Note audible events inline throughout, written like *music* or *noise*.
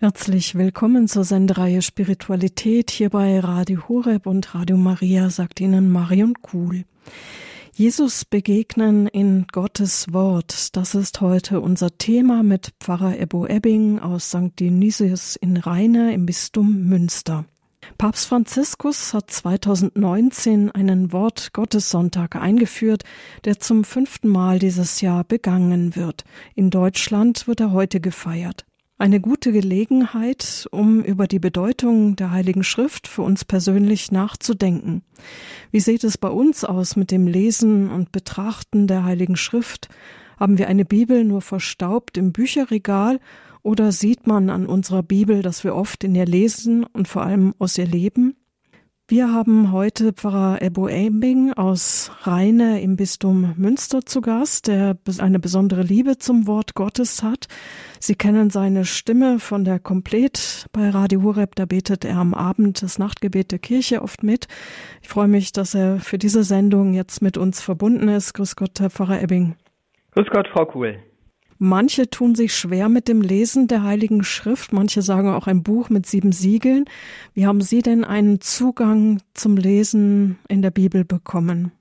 Herzlich willkommen zur Sendereihe Spiritualität hier bei Radio Horeb und Radio Maria, sagt Ihnen Marion Kuhl. Jesus begegnen in Gottes Wort. Das ist heute unser Thema mit Pfarrer Ebbo Ebbing aus St. Dionysius in Rheine im Bistum Münster. Papst Franziskus hat 2019 einen Wort Gottessonntag eingeführt, der zum fünften Mal dieses Jahr begangen wird. In Deutschland wird er heute gefeiert. Eine gute Gelegenheit, um über die Bedeutung der Heiligen Schrift für uns persönlich nachzudenken. Wie sieht es bei uns aus mit dem Lesen und Betrachten der Heiligen Schrift? Haben wir eine Bibel nur verstaubt im Bücherregal oder sieht man an unserer Bibel, dass wir oft in ihr lesen und vor allem aus ihr leben? Wir haben heute Pfarrer Ebo Embing aus Rheine im Bistum Münster zu Gast, der eine besondere Liebe zum Wort Gottes hat. Sie kennen seine Stimme von der Komplett bei Radio Horeb, da betet er am Abend das Nachtgebet der Kirche oft mit. Ich freue mich, dass er für diese Sendung jetzt mit uns verbunden ist. Grüß Gott, Herr Pfarrer Ebbing. Grüß Gott, Frau Kuhl. Manche tun sich schwer mit dem Lesen der Heiligen Schrift, manche sagen auch ein Buch mit sieben Siegeln. Wie haben Sie denn einen Zugang zum Lesen in der Bibel bekommen?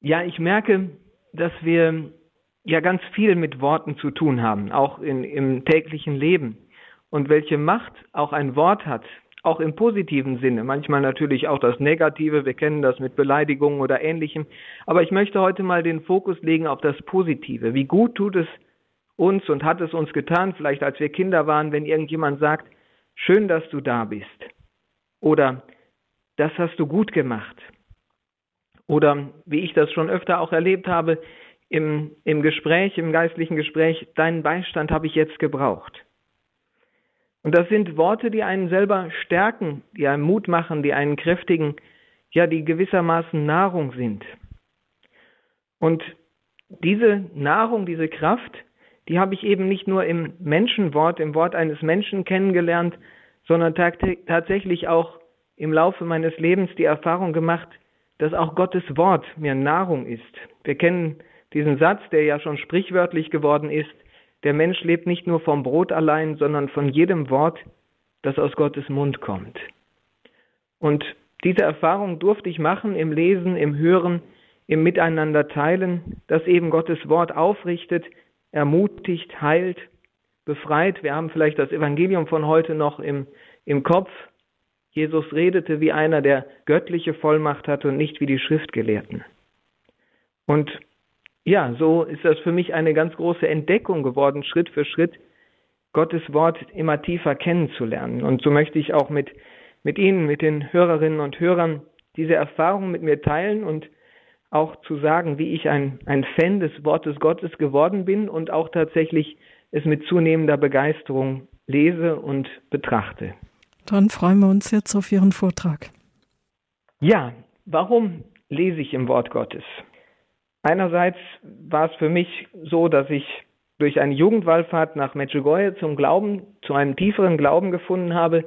Ja, ich merke, dass wir ja ganz viel mit Worten zu tun haben, auch in, im täglichen Leben. Und welche Macht auch ein Wort hat, auch im positiven Sinne, manchmal natürlich auch das Negative, wir kennen das mit Beleidigungen oder ähnlichem, aber ich möchte heute mal den Fokus legen auf das Positive. Wie gut tut es uns und hat es uns getan, vielleicht als wir Kinder waren, wenn irgendjemand sagt, schön, dass du da bist. Oder das hast du gut gemacht. Oder wie ich das schon öfter auch erlebt habe, im, im Gespräch, im geistlichen Gespräch, deinen Beistand habe ich jetzt gebraucht. Und das sind Worte, die einen selber stärken, die einen Mut machen, die einen kräftigen, ja, die gewissermaßen Nahrung sind. Und diese Nahrung, diese Kraft, die habe ich eben nicht nur im Menschenwort, im Wort eines Menschen kennengelernt, sondern tatsächlich auch im Laufe meines Lebens die Erfahrung gemacht, dass auch Gottes Wort mir Nahrung ist. Wir kennen diesen Satz, der ja schon sprichwörtlich geworden ist, der Mensch lebt nicht nur vom Brot allein, sondern von jedem Wort, das aus Gottes Mund kommt. Und diese Erfahrung durfte ich machen im Lesen, im Hören, im Miteinander teilen, dass eben Gottes Wort aufrichtet, ermutigt, heilt, befreit. Wir haben vielleicht das Evangelium von heute noch im, im Kopf. Jesus redete wie einer, der göttliche Vollmacht hatte und nicht wie die Schriftgelehrten. Und ja, so ist das für mich eine ganz große Entdeckung geworden, Schritt für Schritt Gottes Wort immer tiefer kennenzulernen. Und so möchte ich auch mit, mit Ihnen, mit den Hörerinnen und Hörern diese Erfahrung mit mir teilen und auch zu sagen, wie ich ein, ein Fan des Wortes Gottes geworden bin und auch tatsächlich es mit zunehmender Begeisterung lese und betrachte. Dann freuen wir uns jetzt auf Ihren Vortrag. Ja, warum lese ich im Wort Gottes? Einerseits war es für mich so, dass ich durch eine Jugendwallfahrt nach Medjugorje zum Glauben, zu einem tieferen Glauben gefunden habe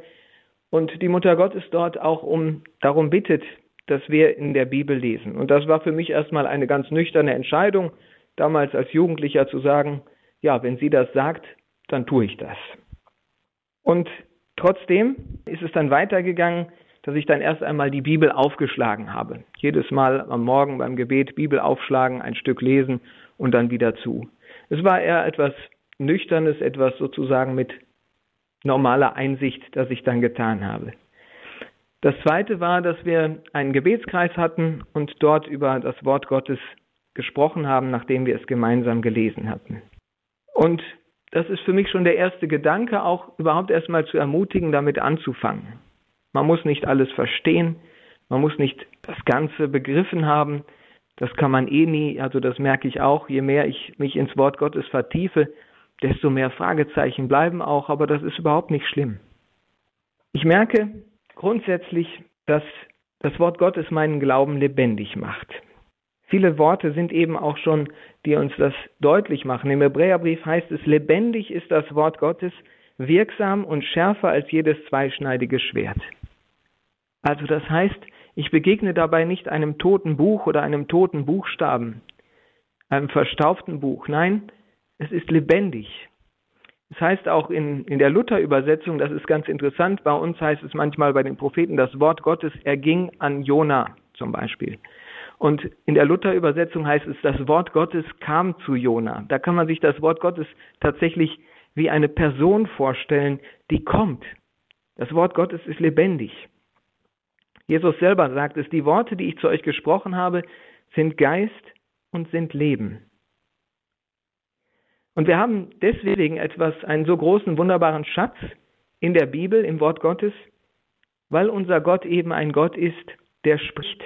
und die Mutter Gottes dort auch um darum bittet, dass wir in der Bibel lesen. Und das war für mich erstmal eine ganz nüchterne Entscheidung, damals als Jugendlicher zu sagen, ja, wenn sie das sagt, dann tue ich das. Und trotzdem ist es dann weitergegangen, dass ich dann erst einmal die Bibel aufgeschlagen habe. Jedes Mal am Morgen beim Gebet Bibel aufschlagen, ein Stück lesen und dann wieder zu. Es war eher etwas Nüchternes, etwas sozusagen mit normaler Einsicht, das ich dann getan habe. Das zweite war, dass wir einen Gebetskreis hatten und dort über das Wort Gottes gesprochen haben, nachdem wir es gemeinsam gelesen hatten. Und das ist für mich schon der erste Gedanke, auch überhaupt erstmal zu ermutigen, damit anzufangen. Man muss nicht alles verstehen, man muss nicht das Ganze begriffen haben. Das kann man eh nie, also das merke ich auch. Je mehr ich mich ins Wort Gottes vertiefe, desto mehr Fragezeichen bleiben auch, aber das ist überhaupt nicht schlimm. Ich merke grundsätzlich, dass das Wort Gottes meinen Glauben lebendig macht. Viele Worte sind eben auch schon, die uns das deutlich machen. Im Hebräerbrief heißt es, lebendig ist das Wort Gottes, wirksam und schärfer als jedes zweischneidige Schwert. Also das heißt, ich begegne dabei nicht einem toten Buch oder einem toten Buchstaben, einem verstaubten Buch. Nein, es ist lebendig. Es heißt auch in, in der Luther-Übersetzung, das ist ganz interessant, bei uns heißt es manchmal bei den Propheten, das Wort Gottes erging an Jona zum Beispiel. Und in der Luther-Übersetzung heißt es, das Wort Gottes kam zu Jona. Da kann man sich das Wort Gottes tatsächlich wie eine Person vorstellen, die kommt. Das Wort Gottes ist lebendig. Jesus selber sagt es, die Worte, die ich zu euch gesprochen habe, sind Geist und sind Leben. Und wir haben deswegen etwas, einen so großen, wunderbaren Schatz in der Bibel, im Wort Gottes, weil unser Gott eben ein Gott ist, der spricht.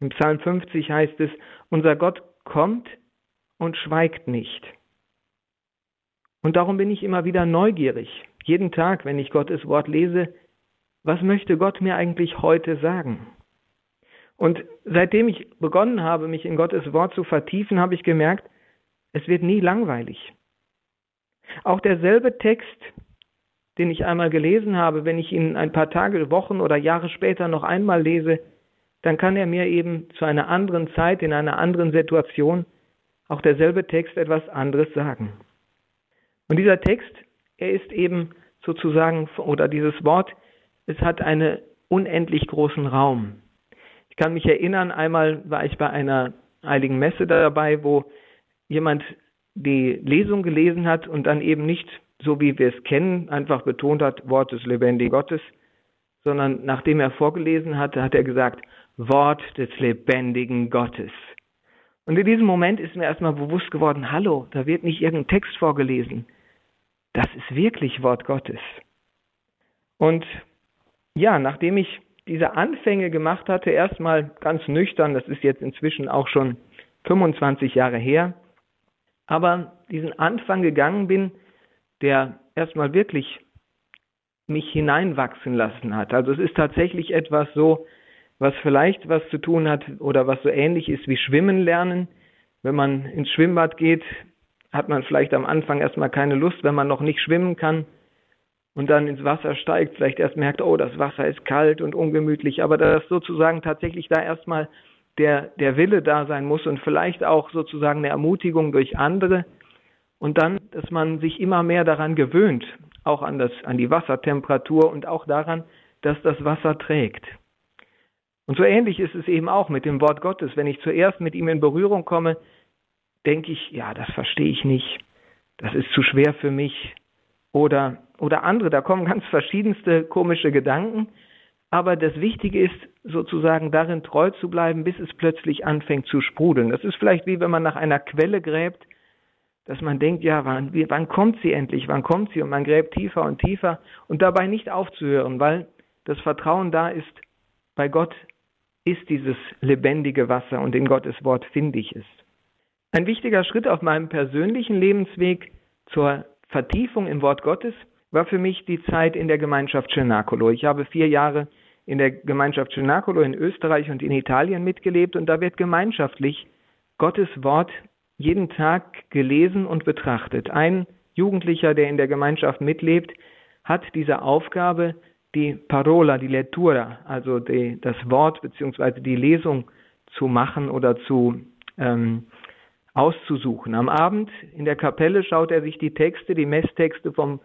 Im Psalm 50 heißt es, unser Gott kommt und schweigt nicht. Und darum bin ich immer wieder neugierig, jeden Tag, wenn ich Gottes Wort lese, was möchte Gott mir eigentlich heute sagen? Und seitdem ich begonnen habe, mich in Gottes Wort zu vertiefen, habe ich gemerkt, es wird nie langweilig. Auch derselbe Text, den ich einmal gelesen habe, wenn ich ihn ein paar Tage, Wochen oder Jahre später noch einmal lese, dann kann er mir eben zu einer anderen Zeit, in einer anderen Situation, auch derselbe Text etwas anderes sagen. Und dieser Text, er ist eben sozusagen, oder dieses Wort, es hat einen unendlich großen Raum. Ich kann mich erinnern, einmal war ich bei einer heiligen Messe dabei, wo jemand die Lesung gelesen hat und dann eben nicht so wie wir es kennen, einfach betont hat, Wort des lebendigen Gottes, sondern nachdem er vorgelesen hatte, hat er gesagt, Wort des lebendigen Gottes. Und in diesem Moment ist mir erstmal bewusst geworden, hallo, da wird nicht irgendein Text vorgelesen. Das ist wirklich Wort Gottes. Und ja, nachdem ich diese Anfänge gemacht hatte, erstmal ganz nüchtern, das ist jetzt inzwischen auch schon 25 Jahre her, aber diesen Anfang gegangen bin, der erstmal wirklich mich hineinwachsen lassen hat. Also es ist tatsächlich etwas so, was vielleicht was zu tun hat oder was so ähnlich ist wie Schwimmen lernen. Wenn man ins Schwimmbad geht, hat man vielleicht am Anfang erstmal keine Lust, wenn man noch nicht schwimmen kann und dann ins Wasser steigt, vielleicht erst merkt, oh, das Wasser ist kalt und ungemütlich, aber dass sozusagen tatsächlich da erstmal der, der Wille da sein muss und vielleicht auch sozusagen eine Ermutigung durch andere und dann, dass man sich immer mehr daran gewöhnt, auch an, das, an die Wassertemperatur und auch daran, dass das Wasser trägt. Und so ähnlich ist es eben auch mit dem Wort Gottes. Wenn ich zuerst mit ihm in Berührung komme, denke ich, ja, das verstehe ich nicht, das ist zu schwer für mich. Oder, oder andere, da kommen ganz verschiedenste komische Gedanken. Aber das Wichtige ist sozusagen darin treu zu bleiben, bis es plötzlich anfängt zu sprudeln. Das ist vielleicht wie wenn man nach einer Quelle gräbt, dass man denkt, ja, wann, wann kommt sie endlich, wann kommt sie? Und man gräbt tiefer und tiefer und dabei nicht aufzuhören, weil das Vertrauen da ist, bei Gott ist dieses lebendige Wasser und in Gottes Wort finde ich es. Ein wichtiger Schritt auf meinem persönlichen Lebensweg zur Vertiefung im Wort Gottes war für mich die Zeit in der Gemeinschaft Cenacolo. Ich habe vier Jahre in der Gemeinschaft Cenacolo in Österreich und in Italien mitgelebt und da wird gemeinschaftlich Gottes Wort jeden Tag gelesen und betrachtet. Ein Jugendlicher, der in der Gemeinschaft mitlebt, hat diese Aufgabe, die Parola, die Lettura, also die, das Wort bzw. die Lesung zu machen oder zu ähm, auszusuchen. Am Abend in der Kapelle schaut er sich die Texte, die Messtexte vom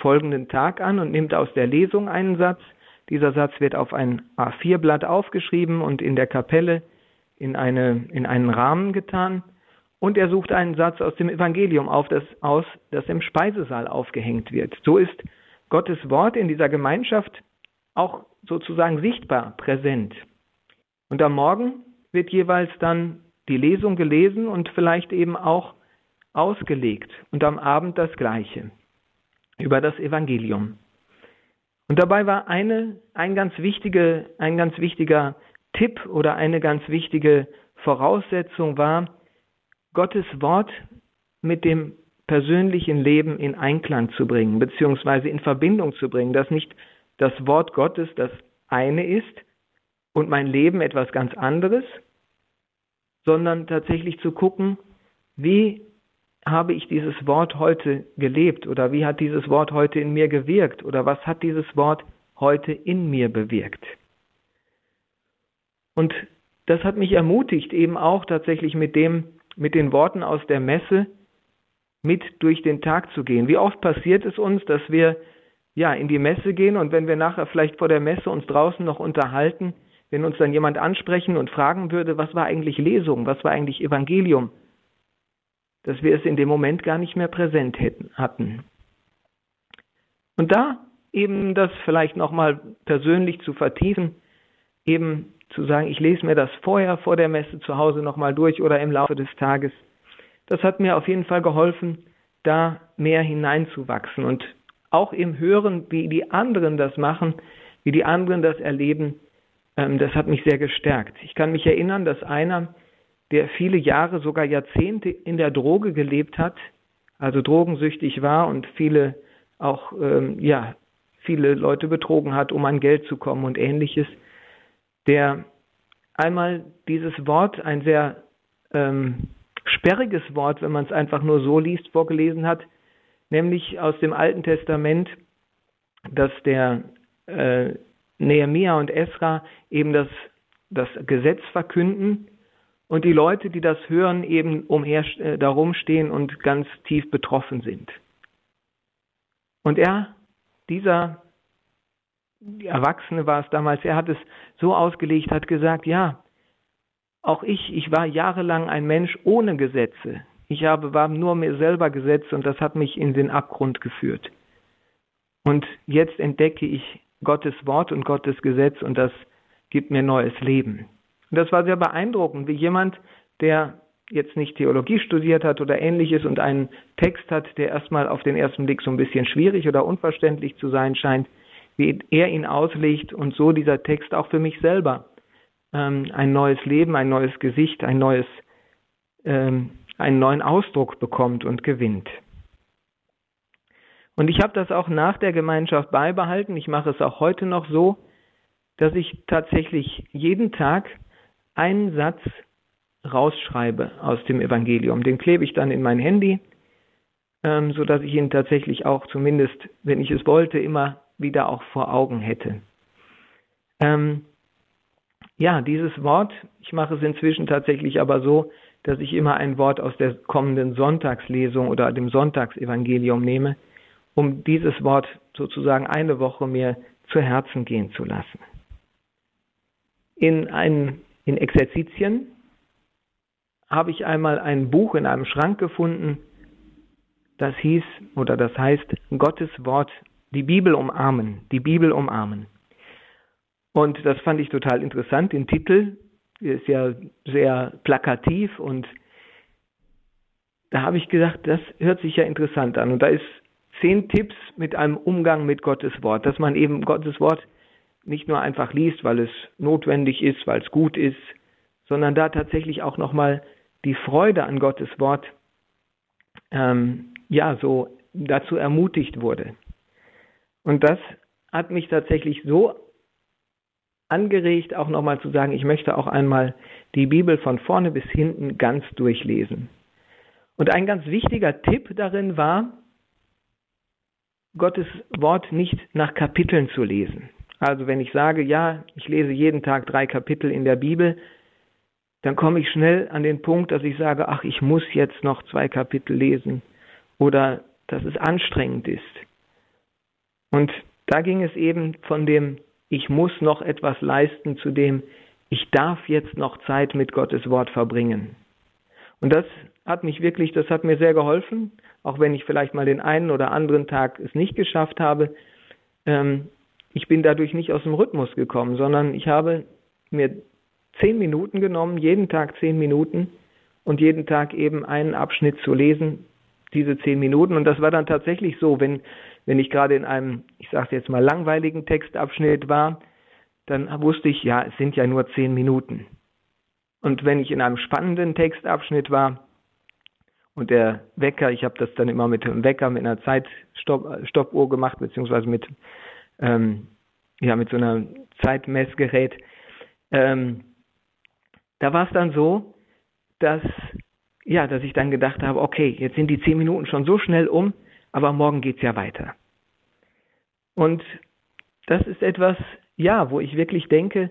folgenden Tag an und nimmt aus der Lesung einen Satz. Dieser Satz wird auf ein A4-Blatt aufgeschrieben und in der Kapelle in, eine, in einen Rahmen getan. Und er sucht einen Satz aus dem Evangelium auf, das, aus, das im Speisesaal aufgehängt wird. So ist Gottes Wort in dieser Gemeinschaft auch sozusagen sichtbar präsent. Und am Morgen wird jeweils dann die Lesung gelesen und vielleicht eben auch ausgelegt und am Abend das Gleiche über das Evangelium. Und dabei war eine, ein, ganz wichtige, ein ganz wichtiger Tipp oder eine ganz wichtige Voraussetzung war, Gottes Wort mit dem persönlichen Leben in Einklang zu bringen, beziehungsweise in Verbindung zu bringen, dass nicht das Wort Gottes das eine ist und mein Leben etwas ganz anderes, sondern tatsächlich zu gucken, wie habe ich dieses Wort heute gelebt oder wie hat dieses Wort heute in mir gewirkt oder was hat dieses Wort heute in mir bewirkt. Und das hat mich ermutigt, eben auch tatsächlich mit dem, mit den Worten aus der Messe, mit durch den Tag zu gehen. Wie oft passiert es uns, dass wir ja in die Messe gehen und wenn wir nachher vielleicht vor der Messe uns draußen noch unterhalten, wenn uns dann jemand ansprechen und fragen würde, was war eigentlich Lesung, was war eigentlich Evangelium, dass wir es in dem Moment gar nicht mehr präsent hätten, hatten. Und da eben das vielleicht nochmal persönlich zu vertiefen, eben zu sagen, ich lese mir das vorher vor der Messe zu Hause nochmal durch oder im Laufe des Tages. Das hat mir auf jeden Fall geholfen, da mehr hineinzuwachsen und auch im Hören, wie die anderen das machen, wie die anderen das erleben, das hat mich sehr gestärkt. Ich kann mich erinnern, dass einer, der viele Jahre, sogar Jahrzehnte in der Droge gelebt hat, also drogensüchtig war und viele auch ähm, ja viele Leute betrogen hat, um an Geld zu kommen und ähnliches, der einmal dieses Wort, ein sehr ähm, sperriges Wort, wenn man es einfach nur so liest, vorgelesen hat, nämlich aus dem Alten Testament, dass der äh, Nehemia und Esra eben das, das Gesetz verkünden und die Leute, die das hören, eben umher äh, darum stehen und ganz tief betroffen sind. Und er, dieser Erwachsene war es damals, er hat es so ausgelegt, hat gesagt, ja, auch ich, ich war jahrelang ein Mensch ohne Gesetze. Ich habe, war nur mir selber Gesetz und das hat mich in den Abgrund geführt. Und jetzt entdecke ich Gottes Wort und Gottes Gesetz und das gibt mir neues Leben. Und das war sehr beeindruckend, wie jemand, der jetzt nicht Theologie studiert hat oder ähnliches und einen Text hat, der erstmal auf den ersten Blick so ein bisschen schwierig oder unverständlich zu sein scheint, wie er ihn auslegt und so dieser Text auch für mich selber ähm, ein neues Leben, ein neues Gesicht, ein neues, ähm, einen neuen Ausdruck bekommt und gewinnt. Und ich habe das auch nach der Gemeinschaft beibehalten. Ich mache es auch heute noch so, dass ich tatsächlich jeden Tag einen Satz rausschreibe aus dem Evangelium. Den klebe ich dann in mein Handy, ähm, so dass ich ihn tatsächlich auch zumindest, wenn ich es wollte, immer wieder auch vor Augen hätte. Ähm, ja, dieses Wort, ich mache es inzwischen tatsächlich aber so, dass ich immer ein Wort aus der kommenden Sonntagslesung oder dem Sonntagsevangelium nehme, um dieses Wort sozusagen eine Woche mir zu Herzen gehen zu lassen. In, ein, in Exerzitien habe ich einmal ein Buch in einem Schrank gefunden, das hieß oder das heißt Gottes Wort die Bibel umarmen, die Bibel umarmen. Und das fand ich total interessant. Den Titel ist ja sehr plakativ und da habe ich gedacht, das hört sich ja interessant an. Und da ist zehn Tipps mit einem Umgang mit Gottes Wort, dass man eben Gottes Wort nicht nur einfach liest, weil es notwendig ist, weil es gut ist, sondern da tatsächlich auch nochmal die Freude an Gottes Wort ähm, ja so dazu ermutigt wurde. Und das hat mich tatsächlich so angeregt, auch nochmal zu sagen, ich möchte auch einmal die Bibel von vorne bis hinten ganz durchlesen. Und ein ganz wichtiger Tipp darin war, Gottes Wort nicht nach Kapiteln zu lesen. Also wenn ich sage, ja, ich lese jeden Tag drei Kapitel in der Bibel, dann komme ich schnell an den Punkt, dass ich sage, ach, ich muss jetzt noch zwei Kapitel lesen oder dass es anstrengend ist. Und da ging es eben von dem, ich muss noch etwas leisten, zu dem, ich darf jetzt noch Zeit mit Gottes Wort verbringen. Und das hat mich wirklich, das hat mir sehr geholfen, auch wenn ich vielleicht mal den einen oder anderen Tag es nicht geschafft habe. Ähm, ich bin dadurch nicht aus dem Rhythmus gekommen, sondern ich habe mir zehn Minuten genommen, jeden Tag zehn Minuten und jeden Tag eben einen Abschnitt zu lesen, diese zehn Minuten. Und das war dann tatsächlich so, wenn wenn ich gerade in einem, ich sage jetzt mal, langweiligen Textabschnitt war, dann wusste ich, ja, es sind ja nur zehn Minuten. Und wenn ich in einem spannenden Textabschnitt war und der Wecker, ich habe das dann immer mit dem Wecker, mit einer Zeitstoppuhr gemacht, beziehungsweise mit, ähm, ja, mit so einer Zeitmessgerät, ähm, da war es dann so, dass, ja, dass ich dann gedacht habe, okay, jetzt sind die zehn Minuten schon so schnell um, aber morgen geht es ja weiter. Und das ist etwas, ja, wo ich wirklich denke,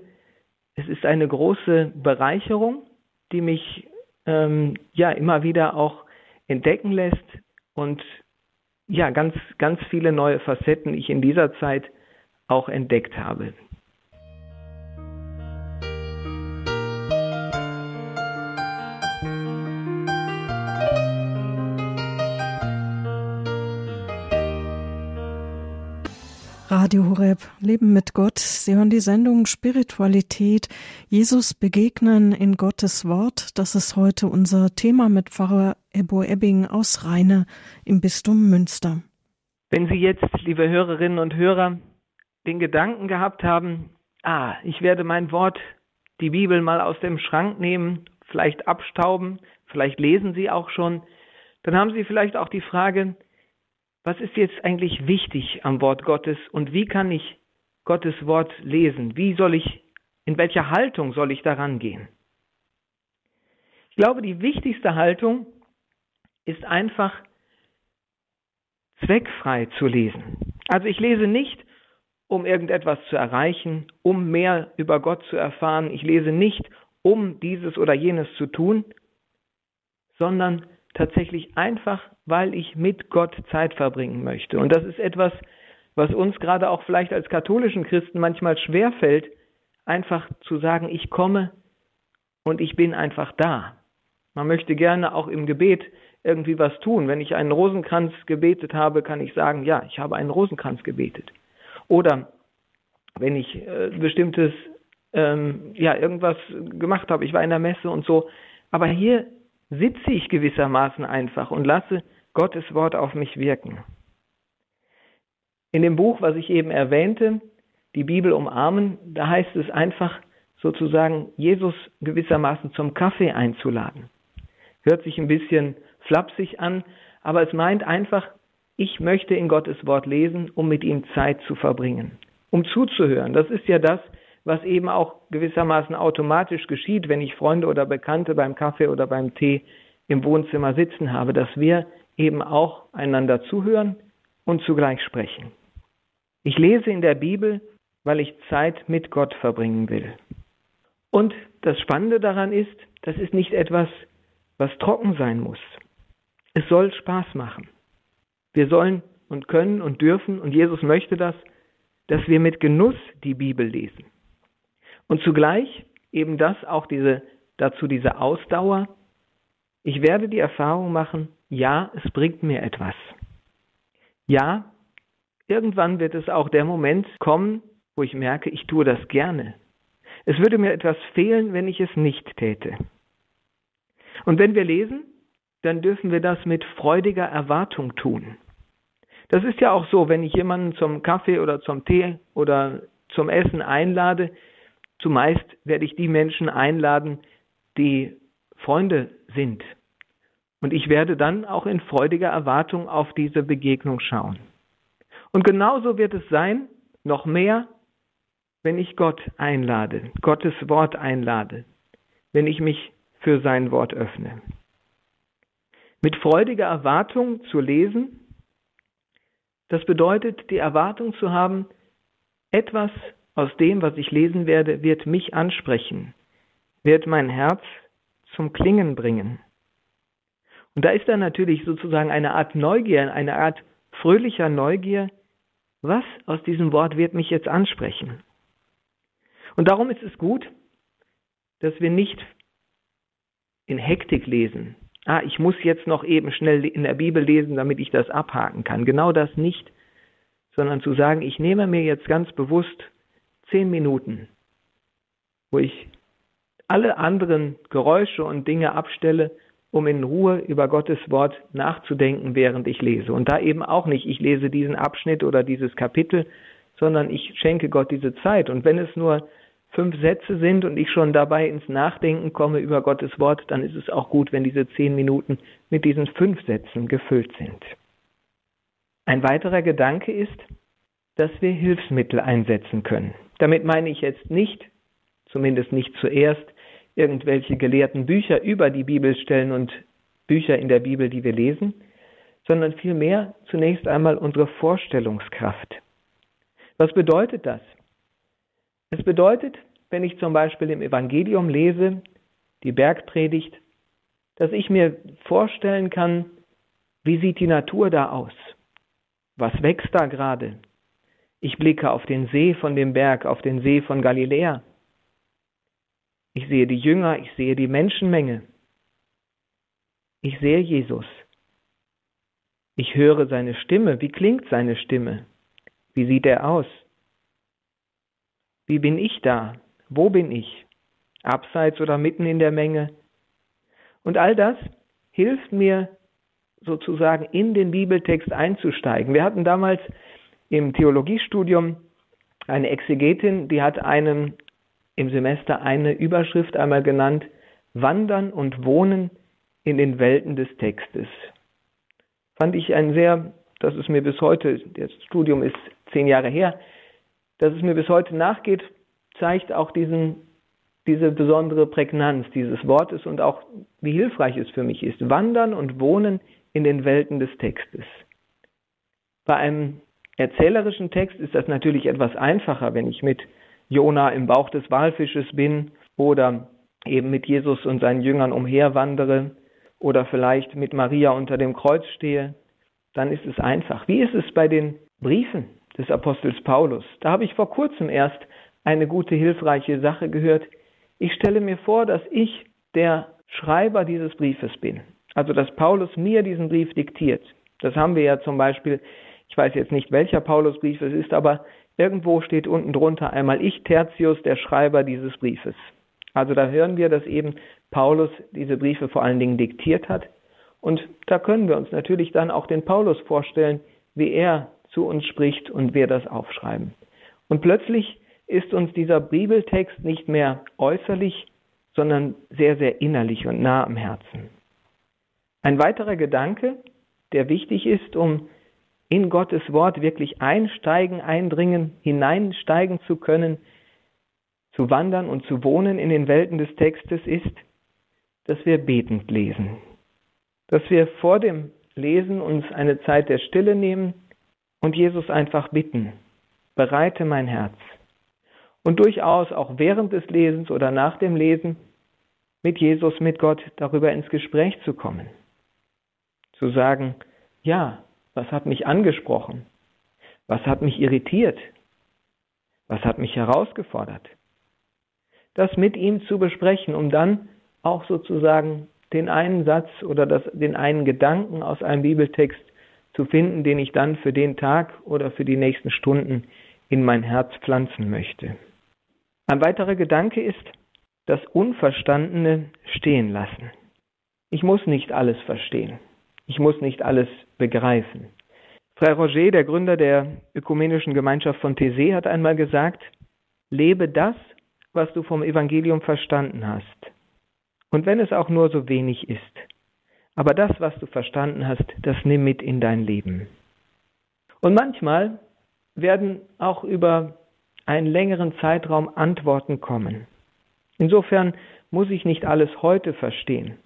es ist eine große Bereicherung, die mich ähm, ja immer wieder auch entdecken lässt, und ja, ganz, ganz viele neue Facetten ich in dieser Zeit auch entdeckt habe. Horeb, Leben mit Gott. Sie hören die Sendung Spiritualität, Jesus begegnen in Gottes Wort. Das ist heute unser Thema mit Pfarrer Ebo Ebbing aus Rheine im Bistum Münster. Wenn Sie jetzt, liebe Hörerinnen und Hörer, den Gedanken gehabt haben, ah, ich werde mein Wort, die Bibel mal aus dem Schrank nehmen, vielleicht abstauben, vielleicht lesen Sie auch schon, dann haben Sie vielleicht auch die Frage, was ist jetzt eigentlich wichtig am Wort Gottes und wie kann ich Gottes Wort lesen? Wie soll ich, in welcher Haltung soll ich daran gehen? Ich glaube, die wichtigste Haltung ist einfach zweckfrei zu lesen. Also ich lese nicht, um irgendetwas zu erreichen, um mehr über Gott zu erfahren. Ich lese nicht, um dieses oder jenes zu tun, sondern tatsächlich einfach, weil ich mit Gott Zeit verbringen möchte. Und das ist etwas, was uns gerade auch vielleicht als katholischen Christen manchmal schwer fällt, einfach zu sagen, ich komme und ich bin einfach da. Man möchte gerne auch im Gebet irgendwie was tun. Wenn ich einen Rosenkranz gebetet habe, kann ich sagen, ja, ich habe einen Rosenkranz gebetet. Oder wenn ich äh, bestimmtes, ähm, ja, irgendwas gemacht habe, ich war in der Messe und so. Aber hier sitze ich gewissermaßen einfach und lasse Gottes Wort auf mich wirken. In dem Buch, was ich eben erwähnte, die Bibel umarmen, da heißt es einfach sozusagen, Jesus gewissermaßen zum Kaffee einzuladen. Hört sich ein bisschen flapsig an, aber es meint einfach, ich möchte in Gottes Wort lesen, um mit ihm Zeit zu verbringen, um zuzuhören. Das ist ja das, was eben auch gewissermaßen automatisch geschieht, wenn ich Freunde oder Bekannte beim Kaffee oder beim Tee im Wohnzimmer sitzen habe, dass wir eben auch einander zuhören und zugleich sprechen. Ich lese in der Bibel, weil ich Zeit mit Gott verbringen will. Und das Spannende daran ist, das ist nicht etwas, was trocken sein muss. Es soll Spaß machen. Wir sollen und können und dürfen, und Jesus möchte das, dass wir mit Genuss die Bibel lesen. Und zugleich eben das auch diese, dazu diese Ausdauer. Ich werde die Erfahrung machen, ja, es bringt mir etwas. Ja, irgendwann wird es auch der Moment kommen, wo ich merke, ich tue das gerne. Es würde mir etwas fehlen, wenn ich es nicht täte. Und wenn wir lesen, dann dürfen wir das mit freudiger Erwartung tun. Das ist ja auch so, wenn ich jemanden zum Kaffee oder zum Tee oder zum Essen einlade, Zumeist werde ich die Menschen einladen, die Freunde sind. Und ich werde dann auch in freudiger Erwartung auf diese Begegnung schauen. Und genauso wird es sein, noch mehr, wenn ich Gott einlade, Gottes Wort einlade, wenn ich mich für sein Wort öffne. Mit freudiger Erwartung zu lesen, das bedeutet die Erwartung zu haben, etwas aus dem, was ich lesen werde, wird mich ansprechen, wird mein Herz zum Klingen bringen. Und da ist dann natürlich sozusagen eine Art Neugier, eine Art fröhlicher Neugier, was aus diesem Wort wird mich jetzt ansprechen. Und darum ist es gut, dass wir nicht in Hektik lesen. Ah, ich muss jetzt noch eben schnell in der Bibel lesen, damit ich das abhaken kann. Genau das nicht, sondern zu sagen, ich nehme mir jetzt ganz bewusst zehn Minuten, wo ich alle anderen Geräusche und Dinge abstelle, um in Ruhe über Gottes Wort nachzudenken, während ich lese. Und da eben auch nicht, ich lese diesen Abschnitt oder dieses Kapitel, sondern ich schenke Gott diese Zeit. Und wenn es nur fünf Sätze sind und ich schon dabei ins Nachdenken komme über Gottes Wort, dann ist es auch gut, wenn diese zehn Minuten mit diesen fünf Sätzen gefüllt sind. Ein weiterer Gedanke ist, dass wir Hilfsmittel einsetzen können. Damit meine ich jetzt nicht, zumindest nicht zuerst, irgendwelche gelehrten Bücher über die Bibelstellen und Bücher in der Bibel, die wir lesen, sondern vielmehr zunächst einmal unsere Vorstellungskraft. Was bedeutet das? Es bedeutet, wenn ich zum Beispiel im Evangelium lese, die Bergpredigt, dass ich mir vorstellen kann, Wie sieht die Natur da aus? Was wächst da gerade? Ich blicke auf den See von dem Berg, auf den See von Galiläa. Ich sehe die Jünger, ich sehe die Menschenmenge. Ich sehe Jesus. Ich höre seine Stimme. Wie klingt seine Stimme? Wie sieht er aus? Wie bin ich da? Wo bin ich? Abseits oder mitten in der Menge? Und all das hilft mir sozusagen in den Bibeltext einzusteigen. Wir hatten damals im Theologiestudium eine Exegetin, die hat einem im Semester eine Überschrift einmal genannt, Wandern und Wohnen in den Welten des Textes. Fand ich ein sehr, das ist mir bis heute, das Studium ist zehn Jahre her, dass es mir bis heute nachgeht, zeigt auch diesen, diese besondere Prägnanz dieses Wortes und auch wie hilfreich es für mich ist. Wandern und Wohnen in den Welten des Textes. Bei einem erzählerischen Text ist das natürlich etwas einfacher, wenn ich mit Jona im Bauch des Walfisches bin oder eben mit Jesus und seinen Jüngern umherwandere oder vielleicht mit Maria unter dem Kreuz stehe, dann ist es einfach. Wie ist es bei den Briefen des Apostels Paulus? Da habe ich vor kurzem erst eine gute, hilfreiche Sache gehört. Ich stelle mir vor, dass ich der Schreiber dieses Briefes bin. Also, dass Paulus mir diesen Brief diktiert. Das haben wir ja zum Beispiel, ich weiß jetzt nicht, welcher Paulusbrief es ist, aber irgendwo steht unten drunter einmal ich, Tertius, der Schreiber dieses Briefes. Also da hören wir, dass eben Paulus diese Briefe vor allen Dingen diktiert hat. Und da können wir uns natürlich dann auch den Paulus vorstellen, wie er zu uns spricht und wir das aufschreiben. Und plötzlich ist uns dieser Bibeltext nicht mehr äußerlich, sondern sehr, sehr innerlich und nah am Herzen. Ein weiterer Gedanke, der wichtig ist, um in Gottes Wort wirklich einsteigen, eindringen, hineinsteigen zu können, zu wandern und zu wohnen in den Welten des Textes, ist, dass wir betend lesen. Dass wir vor dem Lesen uns eine Zeit der Stille nehmen und Jesus einfach bitten, bereite mein Herz. Und durchaus auch während des Lesens oder nach dem Lesen mit Jesus, mit Gott darüber ins Gespräch zu kommen zu sagen, ja, was hat mich angesprochen? Was hat mich irritiert? Was hat mich herausgefordert? Das mit ihm zu besprechen, um dann auch sozusagen den einen Satz oder das, den einen Gedanken aus einem Bibeltext zu finden, den ich dann für den Tag oder für die nächsten Stunden in mein Herz pflanzen möchte. Ein weiterer Gedanke ist, das Unverstandene stehen lassen. Ich muss nicht alles verstehen. Ich muss nicht alles begreifen. Frère Roger, der Gründer der ökumenischen Gemeinschaft von Thésée, hat einmal gesagt, lebe das, was du vom Evangelium verstanden hast. Und wenn es auch nur so wenig ist. Aber das, was du verstanden hast, das nimm mit in dein Leben. Und manchmal werden auch über einen längeren Zeitraum Antworten kommen. Insofern muss ich nicht alles heute verstehen.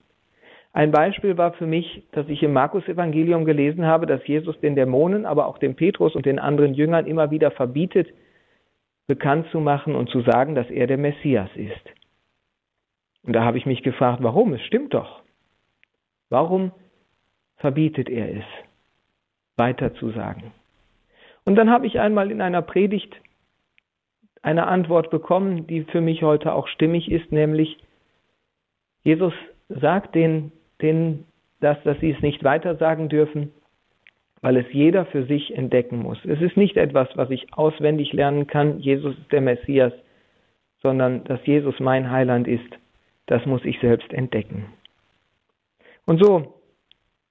Ein Beispiel war für mich, dass ich im Markus-Evangelium gelesen habe, dass Jesus den Dämonen, aber auch dem Petrus und den anderen Jüngern immer wieder verbietet, bekannt zu machen und zu sagen, dass er der Messias ist. Und da habe ich mich gefragt, warum? Es stimmt doch. Warum verbietet er es, weiter zu sagen? Und dann habe ich einmal in einer Predigt eine Antwort bekommen, die für mich heute auch stimmig ist, nämlich Jesus sagt den denen das, dass sie es nicht weiter sagen dürfen, weil es jeder für sich entdecken muss. Es ist nicht etwas, was ich auswendig lernen kann, Jesus ist der Messias, sondern dass Jesus mein Heiland ist, das muss ich selbst entdecken. Und so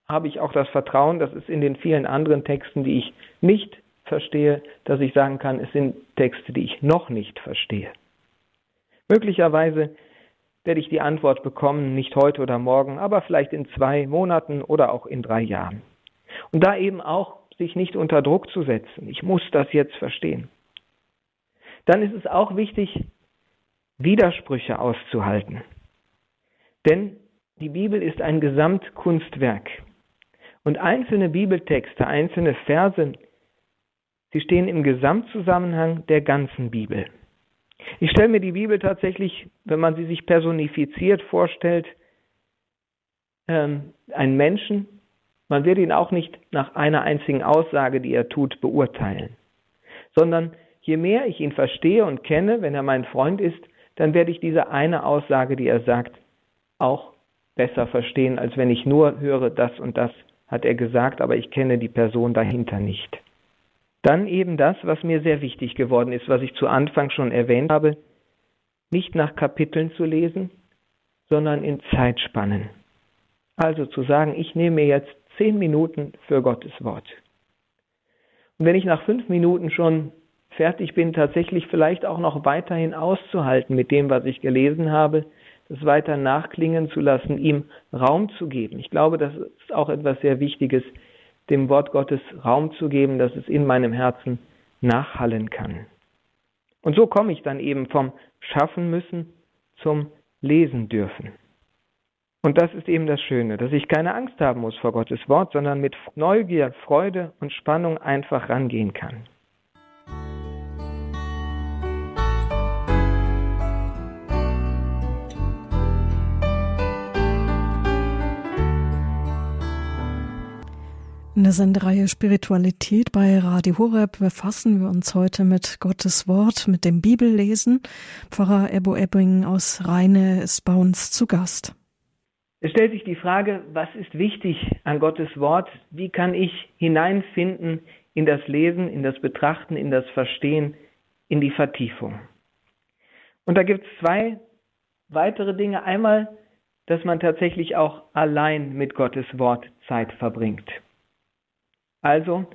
habe ich auch das Vertrauen, dass es in den vielen anderen Texten, die ich nicht verstehe, dass ich sagen kann, es sind Texte, die ich noch nicht verstehe. Möglicherweise werde ich die Antwort bekommen, nicht heute oder morgen, aber vielleicht in zwei Monaten oder auch in drei Jahren. Und da eben auch sich nicht unter Druck zu setzen. Ich muss das jetzt verstehen. Dann ist es auch wichtig, Widersprüche auszuhalten. Denn die Bibel ist ein Gesamtkunstwerk. Und einzelne Bibeltexte, einzelne Verse, sie stehen im Gesamtzusammenhang der ganzen Bibel. Ich stelle mir die Bibel tatsächlich, wenn man sie sich personifiziert vorstellt, ähm, einen Menschen, Man wird ihn auch nicht nach einer einzigen Aussage, die er tut, beurteilen, sondern je mehr ich ihn verstehe und kenne, wenn er mein Freund ist, dann werde ich diese eine Aussage, die er sagt, auch besser verstehen, als wenn ich nur höre, das und das hat er gesagt, aber ich kenne die Person dahinter nicht. Dann eben das, was mir sehr wichtig geworden ist, was ich zu Anfang schon erwähnt habe, nicht nach Kapiteln zu lesen, sondern in Zeitspannen. Also zu sagen, ich nehme mir jetzt zehn Minuten für Gottes Wort. Und wenn ich nach fünf Minuten schon fertig bin, tatsächlich vielleicht auch noch weiterhin auszuhalten mit dem, was ich gelesen habe, das weiter nachklingen zu lassen, ihm Raum zu geben. Ich glaube, das ist auch etwas sehr Wichtiges, dem Wort Gottes Raum zu geben, dass es in meinem Herzen nachhallen kann. Und so komme ich dann eben vom Schaffen müssen zum Lesen dürfen. Und das ist eben das Schöne, dass ich keine Angst haben muss vor Gottes Wort, sondern mit Neugier, Freude und Spannung einfach rangehen kann. In der Sendereihe Spiritualität bei Radio Horeb befassen wir uns heute mit Gottes Wort, mit dem Bibellesen. Pfarrer Ebo Ebbing aus Rheine ist bei uns zu Gast. Es stellt sich die Frage, was ist wichtig an Gottes Wort? Wie kann ich hineinfinden in das Lesen, in das Betrachten, in das Verstehen, in die Vertiefung? Und da gibt es zwei weitere Dinge. Einmal, dass man tatsächlich auch allein mit Gottes Wort Zeit verbringt. Also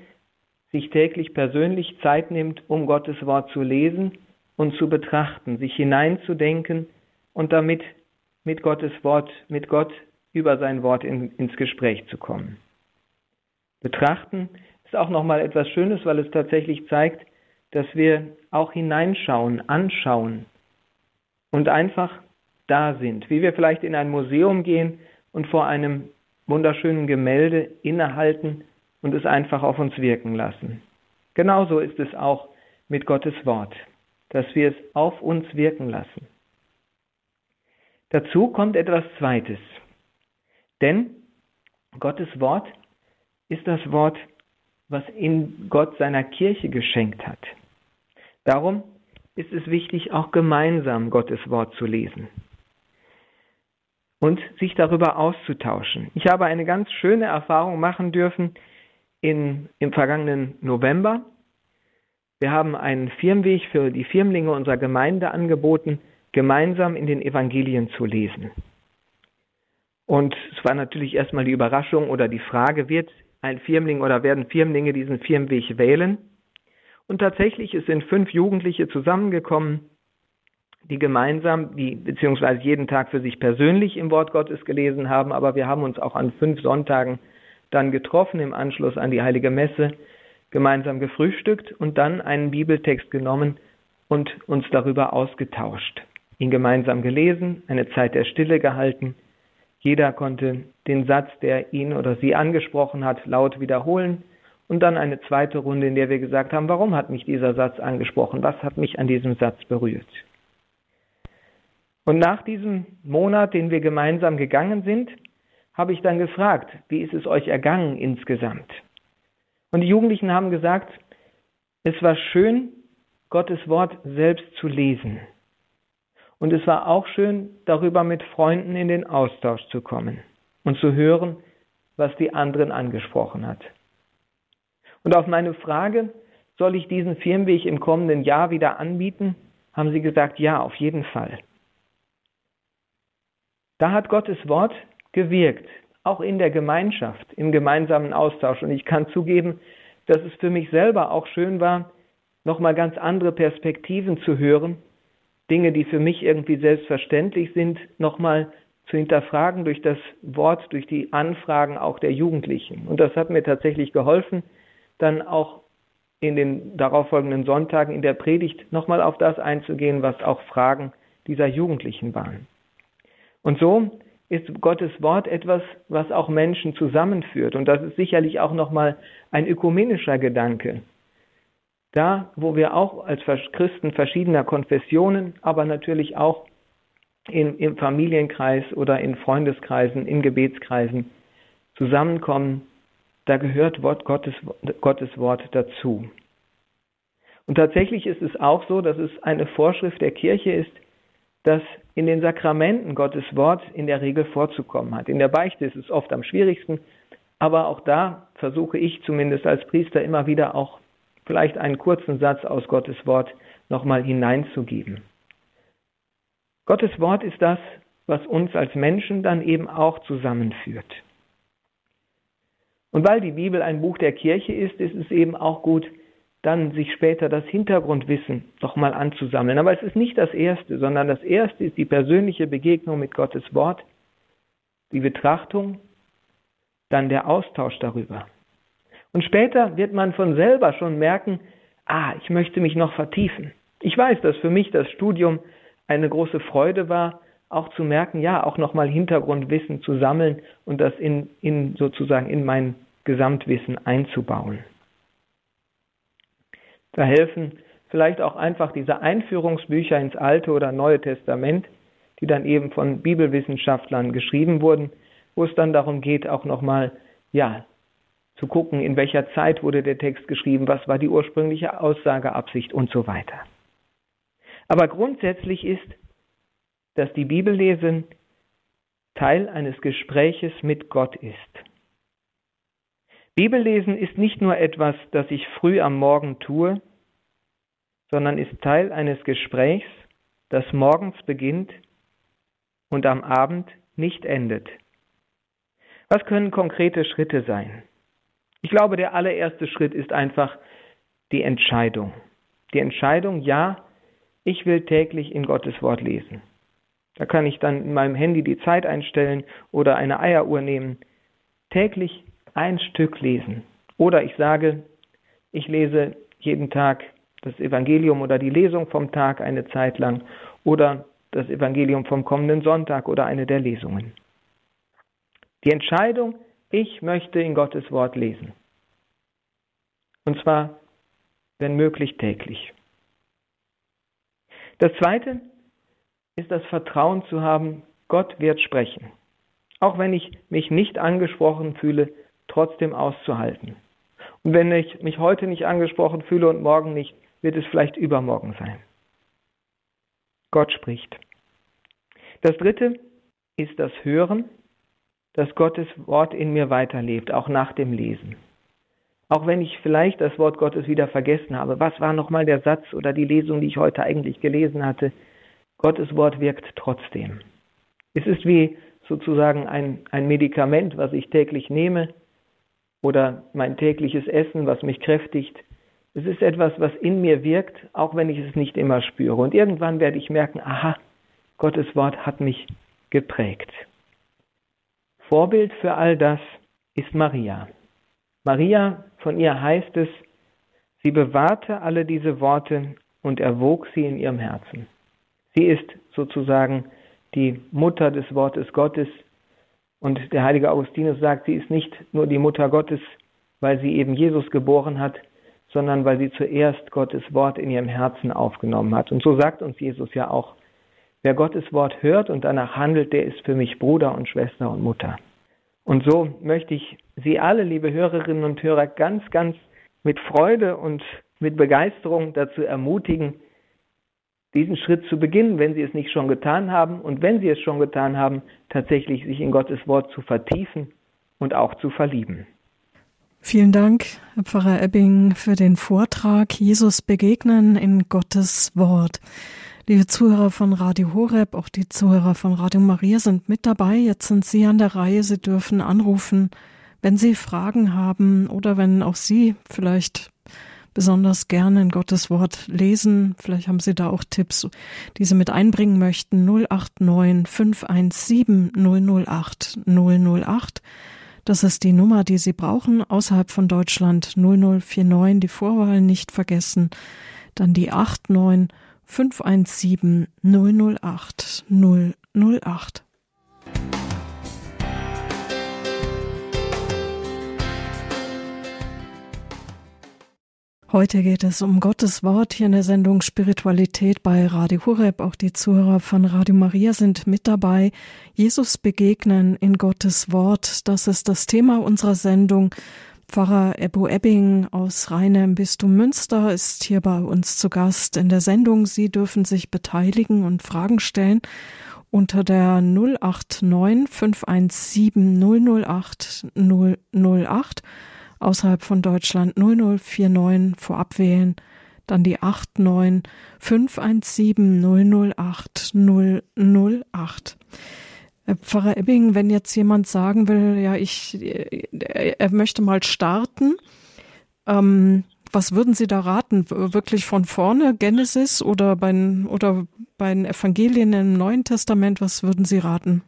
sich täglich persönlich Zeit nimmt, um Gottes Wort zu lesen und zu betrachten, sich hineinzudenken und damit mit Gottes Wort, mit Gott über sein Wort in, ins Gespräch zu kommen. Betrachten ist auch nochmal etwas Schönes, weil es tatsächlich zeigt, dass wir auch hineinschauen, anschauen und einfach da sind, wie wir vielleicht in ein Museum gehen und vor einem wunderschönen Gemälde innehalten und es einfach auf uns wirken lassen. Genauso ist es auch mit Gottes Wort, dass wir es auf uns wirken lassen. Dazu kommt etwas Zweites. Denn Gottes Wort ist das Wort, was in Gott seiner Kirche geschenkt hat. Darum ist es wichtig, auch gemeinsam Gottes Wort zu lesen und sich darüber auszutauschen. Ich habe eine ganz schöne Erfahrung machen dürfen, in, im vergangenen November. Wir haben einen Firmenweg für die Firmlinge unserer Gemeinde angeboten, gemeinsam in den Evangelien zu lesen. Und es war natürlich erstmal die Überraschung oder die Frage, wird ein Firmling oder werden Firmlinge diesen Firmenweg wählen? Und tatsächlich sind fünf Jugendliche zusammengekommen, die gemeinsam, die beziehungsweise jeden Tag für sich persönlich im Wort Gottes gelesen haben, aber wir haben uns auch an fünf Sonntagen dann getroffen im Anschluss an die heilige Messe, gemeinsam gefrühstückt und dann einen Bibeltext genommen und uns darüber ausgetauscht. Ihn gemeinsam gelesen, eine Zeit der Stille gehalten. Jeder konnte den Satz, der ihn oder sie angesprochen hat, laut wiederholen und dann eine zweite Runde, in der wir gesagt haben, warum hat mich dieser Satz angesprochen? Was hat mich an diesem Satz berührt? Und nach diesem Monat, den wir gemeinsam gegangen sind, habe ich dann gefragt, wie ist es euch ergangen insgesamt? Und die Jugendlichen haben gesagt, es war schön, Gottes Wort selbst zu lesen. Und es war auch schön, darüber mit Freunden in den Austausch zu kommen und zu hören, was die anderen angesprochen hat. Und auf meine Frage, soll ich diesen Firmenweg im kommenden Jahr wieder anbieten, haben sie gesagt, ja, auf jeden Fall. Da hat Gottes Wort gewirkt, auch in der Gemeinschaft, im gemeinsamen Austausch. Und ich kann zugeben, dass es für mich selber auch schön war, nochmal ganz andere Perspektiven zu hören, Dinge, die für mich irgendwie selbstverständlich sind, nochmal zu hinterfragen durch das Wort, durch die Anfragen auch der Jugendlichen. Und das hat mir tatsächlich geholfen, dann auch in den darauffolgenden Sonntagen in der Predigt nochmal auf das einzugehen, was auch Fragen dieser Jugendlichen waren. Und so ist Gottes Wort etwas, was auch Menschen zusammenführt. Und das ist sicherlich auch nochmal ein ökumenischer Gedanke. Da, wo wir auch als Christen verschiedener Konfessionen, aber natürlich auch in, im Familienkreis oder in Freundeskreisen, in Gebetskreisen zusammenkommen, da gehört Wort Gottes, Gottes Wort dazu. Und tatsächlich ist es auch so, dass es eine Vorschrift der Kirche ist, dass in den Sakramenten Gottes Wort in der Regel vorzukommen hat. In der Beichte ist es oft am schwierigsten, aber auch da versuche ich zumindest als Priester immer wieder auch vielleicht einen kurzen Satz aus Gottes Wort nochmal hineinzugeben. Gottes Wort ist das, was uns als Menschen dann eben auch zusammenführt. Und weil die Bibel ein Buch der Kirche ist, ist es eben auch gut, dann sich später das Hintergrundwissen nochmal anzusammeln. Aber es ist nicht das Erste, sondern das Erste ist die persönliche Begegnung mit Gottes Wort, die Betrachtung, dann der Austausch darüber. Und später wird man von selber schon merken, ah, ich möchte mich noch vertiefen. Ich weiß, dass für mich das Studium eine große Freude war, auch zu merken, ja, auch nochmal Hintergrundwissen zu sammeln und das in, in sozusagen in mein Gesamtwissen einzubauen. Da helfen vielleicht auch einfach diese Einführungsbücher ins Alte oder Neue Testament, die dann eben von Bibelwissenschaftlern geschrieben wurden, wo es dann darum geht, auch nochmal, ja, zu gucken, in welcher Zeit wurde der Text geschrieben, was war die ursprüngliche Aussageabsicht und so weiter. Aber grundsätzlich ist, dass die Bibellesen Teil eines Gespräches mit Gott ist. Bibellesen ist nicht nur etwas, das ich früh am Morgen tue, sondern ist Teil eines Gesprächs, das morgens beginnt und am Abend nicht endet. Was können konkrete Schritte sein? Ich glaube, der allererste Schritt ist einfach die Entscheidung. Die Entscheidung, ja, ich will täglich in Gottes Wort lesen. Da kann ich dann in meinem Handy die Zeit einstellen oder eine Eieruhr nehmen. Täglich ein Stück lesen. Oder ich sage, ich lese jeden Tag das Evangelium oder die Lesung vom Tag eine Zeit lang oder das Evangelium vom kommenden Sonntag oder eine der Lesungen. Die Entscheidung, ich möchte in Gottes Wort lesen. Und zwar, wenn möglich, täglich. Das Zweite ist das Vertrauen zu haben, Gott wird sprechen. Auch wenn ich mich nicht angesprochen fühle, trotzdem auszuhalten. Und wenn ich mich heute nicht angesprochen fühle und morgen nicht, wird es vielleicht übermorgen sein. Gott spricht. Das Dritte ist das Hören dass Gottes Wort in mir weiterlebt, auch nach dem Lesen. Auch wenn ich vielleicht das Wort Gottes wieder vergessen habe, was war nochmal der Satz oder die Lesung, die ich heute eigentlich gelesen hatte? Gottes Wort wirkt trotzdem. Es ist wie sozusagen ein, ein Medikament, was ich täglich nehme oder mein tägliches Essen, was mich kräftigt. Es ist etwas, was in mir wirkt, auch wenn ich es nicht immer spüre. Und irgendwann werde ich merken, aha, Gottes Wort hat mich geprägt. Vorbild für all das ist Maria. Maria, von ihr heißt es, sie bewahrte alle diese Worte und erwog sie in ihrem Herzen. Sie ist sozusagen die Mutter des Wortes Gottes und der heilige Augustinus sagt, sie ist nicht nur die Mutter Gottes, weil sie eben Jesus geboren hat, sondern weil sie zuerst Gottes Wort in ihrem Herzen aufgenommen hat. Und so sagt uns Jesus ja auch, Wer Gottes Wort hört und danach handelt, der ist für mich Bruder und Schwester und Mutter. Und so möchte ich Sie alle, liebe Hörerinnen und Hörer, ganz, ganz mit Freude und mit Begeisterung dazu ermutigen, diesen Schritt zu beginnen, wenn Sie es nicht schon getan haben und wenn Sie es schon getan haben, tatsächlich sich in Gottes Wort zu vertiefen und auch zu verlieben. Vielen Dank, Herr Pfarrer Ebbing, für den Vortrag Jesus begegnen in Gottes Wort. Liebe Zuhörer von Radio Horeb, auch die Zuhörer von Radio Maria sind mit dabei. Jetzt sind Sie an der Reihe. Sie dürfen anrufen, wenn Sie Fragen haben oder wenn auch Sie vielleicht besonders gerne in Gottes Wort lesen. Vielleicht haben Sie da auch Tipps, die Sie mit einbringen möchten. 089 517 008 008. Das ist die Nummer, die Sie brauchen außerhalb von Deutschland. 0049, die Vorwahl nicht vergessen. Dann die 89 517 008 008. Heute geht es um Gottes Wort hier in der Sendung Spiritualität bei Radio Horeb. Auch die Zuhörer von Radio Maria sind mit dabei. Jesus begegnen in Gottes Wort, das ist das Thema unserer Sendung Pfarrer Ebbo Ebbing aus Rheine im Bistum Münster ist hier bei uns zu Gast in der Sendung. Sie dürfen sich beteiligen und Fragen stellen unter der 089 517 008 008 außerhalb von Deutschland 0049 vorab wählen, dann die 89 517 008 008. Pfarrer Ebbing, wenn jetzt jemand sagen will, ja, ich, er möchte mal starten, ähm, was würden Sie da raten? Wirklich von vorne, Genesis oder bei, oder bei den Evangelien im Neuen Testament, was würden Sie raten?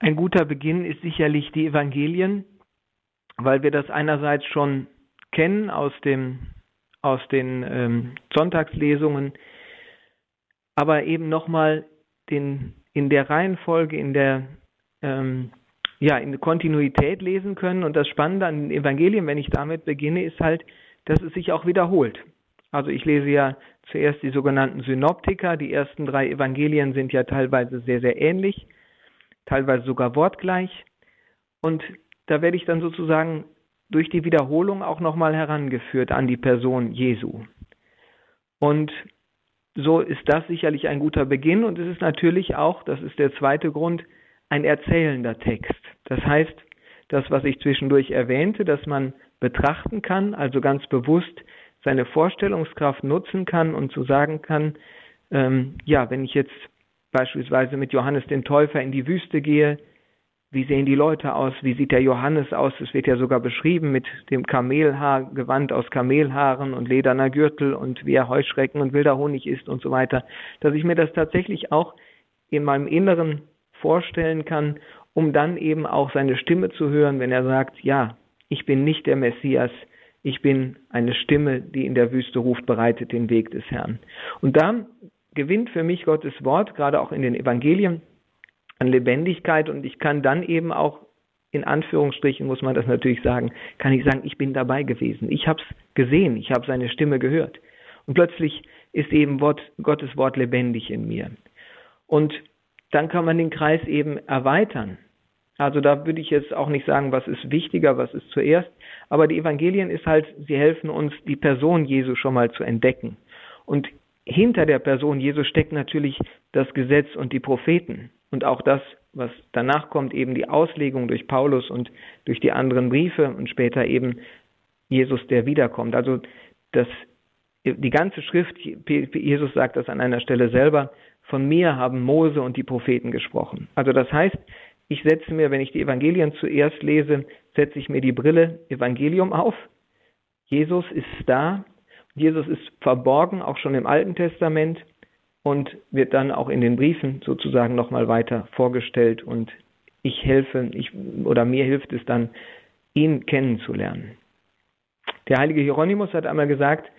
Ein guter Beginn ist sicherlich die Evangelien, weil wir das einerseits schon kennen aus, dem, aus den ähm, Sonntagslesungen, aber eben nochmal den in der Reihenfolge, in der ähm, ja, in Kontinuität lesen können. Und das Spannende an den Evangelien, wenn ich damit beginne, ist halt, dass es sich auch wiederholt. Also ich lese ja zuerst die sogenannten Synoptiker. Die ersten drei Evangelien sind ja teilweise sehr, sehr ähnlich, teilweise sogar wortgleich. Und da werde ich dann sozusagen durch die Wiederholung auch nochmal herangeführt an die Person Jesu. Und so ist das sicherlich ein guter Beginn und es ist natürlich auch, das ist der zweite Grund, ein erzählender Text. Das heißt, das, was ich zwischendurch erwähnte, dass man betrachten kann, also ganz bewusst seine Vorstellungskraft nutzen kann und zu sagen kann, ähm, ja, wenn ich jetzt beispielsweise mit Johannes den Täufer in die Wüste gehe, wie sehen die Leute aus, wie sieht der Johannes aus, es wird ja sogar beschrieben mit dem Kamelhaargewand aus Kamelhaaren und lederner Gürtel und wie er Heuschrecken und wilder Honig isst und so weiter, dass ich mir das tatsächlich auch in meinem Inneren vorstellen kann, um dann eben auch seine Stimme zu hören, wenn er sagt, ja, ich bin nicht der Messias, ich bin eine Stimme, die in der Wüste ruft, bereitet den Weg des Herrn. Und da gewinnt für mich Gottes Wort, gerade auch in den Evangelien, an Lebendigkeit und ich kann dann eben auch in Anführungsstrichen muss man das natürlich sagen, kann ich sagen, ich bin dabei gewesen. Ich habe es gesehen, ich habe seine Stimme gehört. Und plötzlich ist eben Wort, Gottes Wort lebendig in mir. Und dann kann man den Kreis eben erweitern. Also da würde ich jetzt auch nicht sagen, was ist wichtiger, was ist zuerst. Aber die Evangelien ist halt, sie helfen uns, die Person Jesu schon mal zu entdecken. Und hinter der Person Jesu steckt natürlich das Gesetz und die Propheten und auch das, was danach kommt, eben die Auslegung durch Paulus und durch die anderen Briefe und später eben Jesus, der wiederkommt. Also das, die ganze Schrift, Jesus sagt das an einer Stelle selber, von mir haben Mose und die Propheten gesprochen. Also das heißt, ich setze mir, wenn ich die Evangelien zuerst lese, setze ich mir die Brille Evangelium auf. Jesus ist da. Jesus ist verborgen, auch schon im Alten Testament und wird dann auch in den Briefen sozusagen nochmal weiter vorgestellt und ich helfe, ich, oder mir hilft es dann, ihn kennenzulernen. Der heilige Hieronymus hat einmal gesagt,